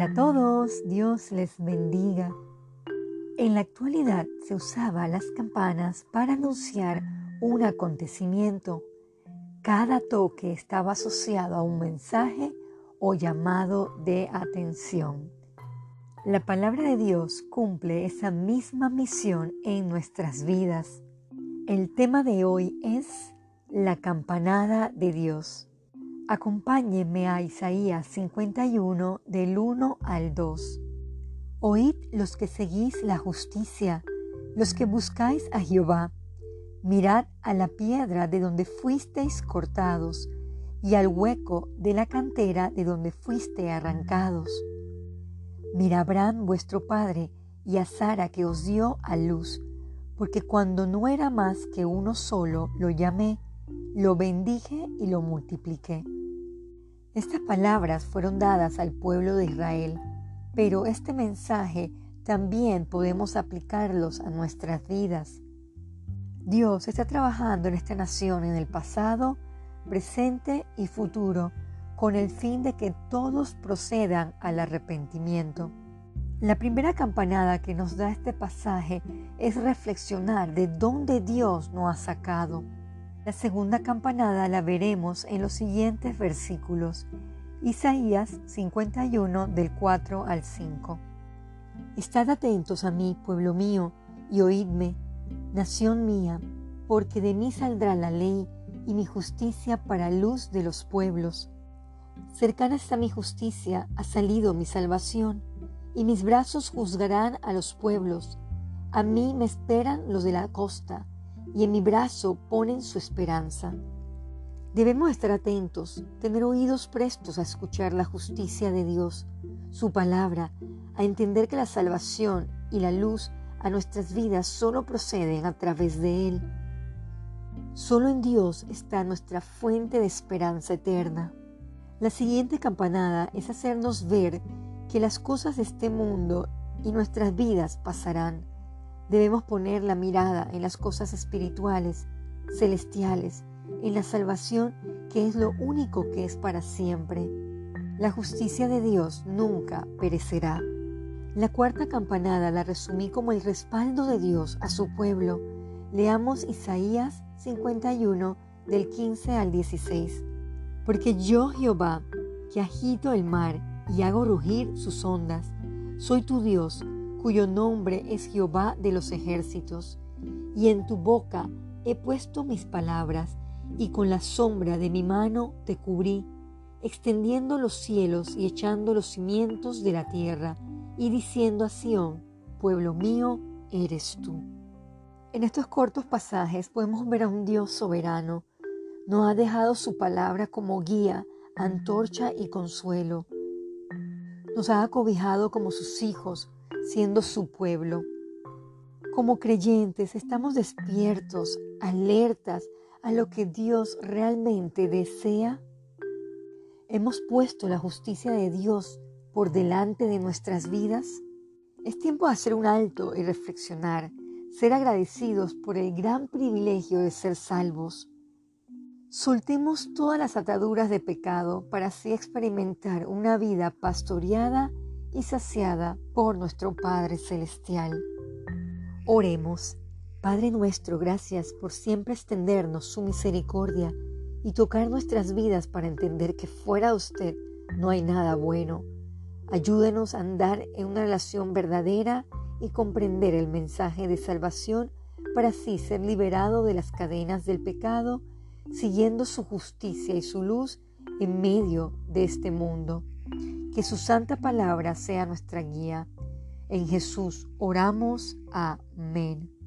A todos, Dios les bendiga. En la actualidad se usaba las campanas para anunciar un acontecimiento. Cada toque estaba asociado a un mensaje o llamado de atención. La palabra de Dios cumple esa misma misión en nuestras vidas. El tema de hoy es la campanada de Dios. Acompáñenme a Isaías 51 del 1 al 2. Oíd los que seguís la justicia, los que buscáis a Jehová. Mirad a la piedra de donde fuisteis cortados y al hueco de la cantera de donde fuiste arrancados. Mira Abraham vuestro padre y a Sara que os dio a luz, porque cuando no era más que uno solo, lo llamé, lo bendije y lo multipliqué. Estas palabras fueron dadas al pueblo de Israel, pero este mensaje también podemos aplicarlos a nuestras vidas. Dios está trabajando en esta nación en el pasado, presente y futuro con el fin de que todos procedan al arrepentimiento. La primera campanada que nos da este pasaje es reflexionar de dónde Dios nos ha sacado. La segunda campanada la veremos en los siguientes versículos. Isaías 51 del 4 al 5. Estad atentos a mí, pueblo mío, y oídme, nación mía, porque de mí saldrá la ley y mi justicia para luz de los pueblos. Cercana está mi justicia, ha salido mi salvación, y mis brazos juzgarán a los pueblos. A mí me esperan los de la costa y en mi brazo ponen su esperanza. Debemos estar atentos, tener oídos prestos a escuchar la justicia de Dios, su palabra, a entender que la salvación y la luz a nuestras vidas solo proceden a través de Él. Solo en Dios está nuestra fuente de esperanza eterna. La siguiente campanada es hacernos ver que las cosas de este mundo y nuestras vidas pasarán Debemos poner la mirada en las cosas espirituales, celestiales, en la salvación que es lo único que es para siempre. La justicia de Dios nunca perecerá. La cuarta campanada la resumí como el respaldo de Dios a su pueblo. Leamos Isaías 51 del 15 al 16. Porque yo Jehová, que agito el mar y hago rugir sus ondas, soy tu Dios, cuyo nombre es Jehová de los ejércitos, y en tu boca he puesto mis palabras, y con la sombra de mi mano te cubrí, extendiendo los cielos y echando los cimientos de la tierra, y diciendo a Sión, pueblo mío eres tú. En estos cortos pasajes podemos ver a un Dios soberano. Nos ha dejado su palabra como guía, antorcha y consuelo. Nos ha acobijado como sus hijos, siendo su pueblo. Como creyentes estamos despiertos, alertas a lo que Dios realmente desea. ¿Hemos puesto la justicia de Dios por delante de nuestras vidas? Es tiempo de hacer un alto y reflexionar, ser agradecidos por el gran privilegio de ser salvos. Soltemos todas las ataduras de pecado para así experimentar una vida pastoreada y saciada por nuestro Padre Celestial. Oremos. Padre nuestro, gracias por siempre extendernos su misericordia y tocar nuestras vidas para entender que fuera de usted no hay nada bueno. Ayúdenos a andar en una relación verdadera y comprender el mensaje de salvación para así ser liberado de las cadenas del pecado, siguiendo su justicia y su luz en medio de este mundo. Que su santa palabra sea nuestra guía. En Jesús oramos. Amén.